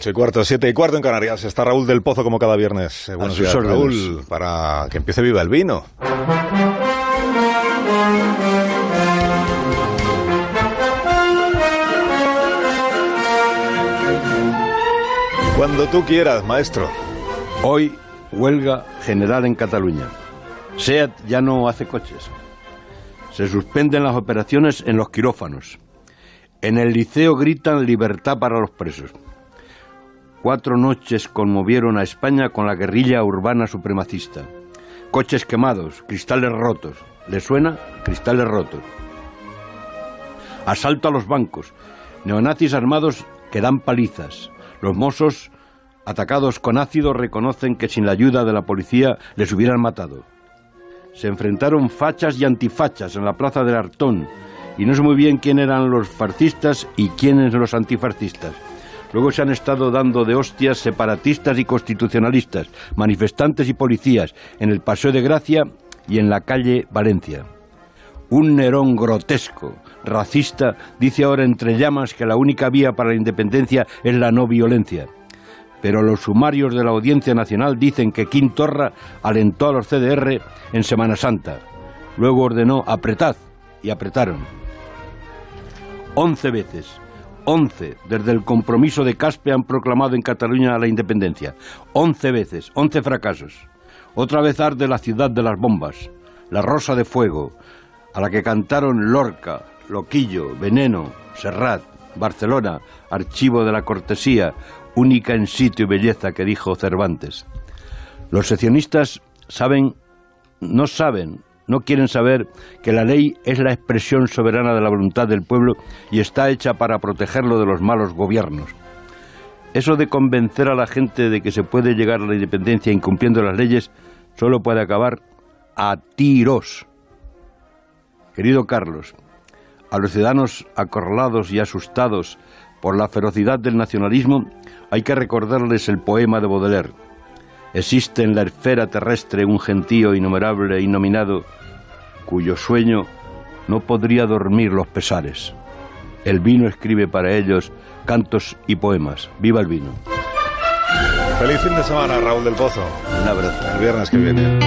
Ocho y cuarto, siete y cuarto en Canarias. Está Raúl del Pozo como cada viernes. Eh, buenos días. Raúl, para que empiece viva el vino. Cuando tú quieras, maestro. Hoy, huelga general en Cataluña. SEAT ya no hace coches. Se suspenden las operaciones en los quirófanos. En el liceo gritan libertad para los presos. Cuatro noches conmovieron a España con la guerrilla urbana supremacista. Coches quemados, cristales rotos. ¿Le suena? Cristales rotos. Asalto a los bancos. Neonazis armados que dan palizas. Los mozos, atacados con ácido, reconocen que sin la ayuda de la policía les hubieran matado. Se enfrentaron fachas y antifachas en la plaza del Artón y no sé muy bien quién eran los fascistas y quiénes los antifascistas. Luego se han estado dando de hostias separatistas y constitucionalistas, manifestantes y policías en el Paseo de Gracia y en la calle Valencia. Un Nerón grotesco, racista, dice ahora entre llamas que la única vía para la independencia es la no violencia. Pero los sumarios de la Audiencia Nacional dicen que Quim Torra alentó a los CDR en Semana Santa. Luego ordenó apretad y apretaron. Once veces, once desde el compromiso de Caspe han proclamado en Cataluña la independencia. Once veces, once fracasos. Otra vez arde la ciudad de las bombas, la rosa de fuego, a la que cantaron Lorca, Loquillo, Veneno, Serrat, Barcelona, Archivo de la Cortesía, única en sitio y belleza que dijo Cervantes. Los seccionistas saben, no saben, no quieren saber que la ley es la expresión soberana de la voluntad del pueblo y está hecha para protegerlo de los malos gobiernos. Eso de convencer a la gente de que se puede llegar a la independencia incumpliendo las leyes solo puede acabar a tiros. Querido Carlos, a los ciudadanos acorralados y asustados por la ferocidad del nacionalismo hay que recordarles el poema de Baudelaire. Existe en la esfera terrestre un gentío innumerable e innominado cuyo sueño no podría dormir los pesares. El vino escribe para ellos cantos y poemas. ¡Viva el vino! Feliz fin de semana, Raúl del Pozo. Un abrazo. El viernes que viene.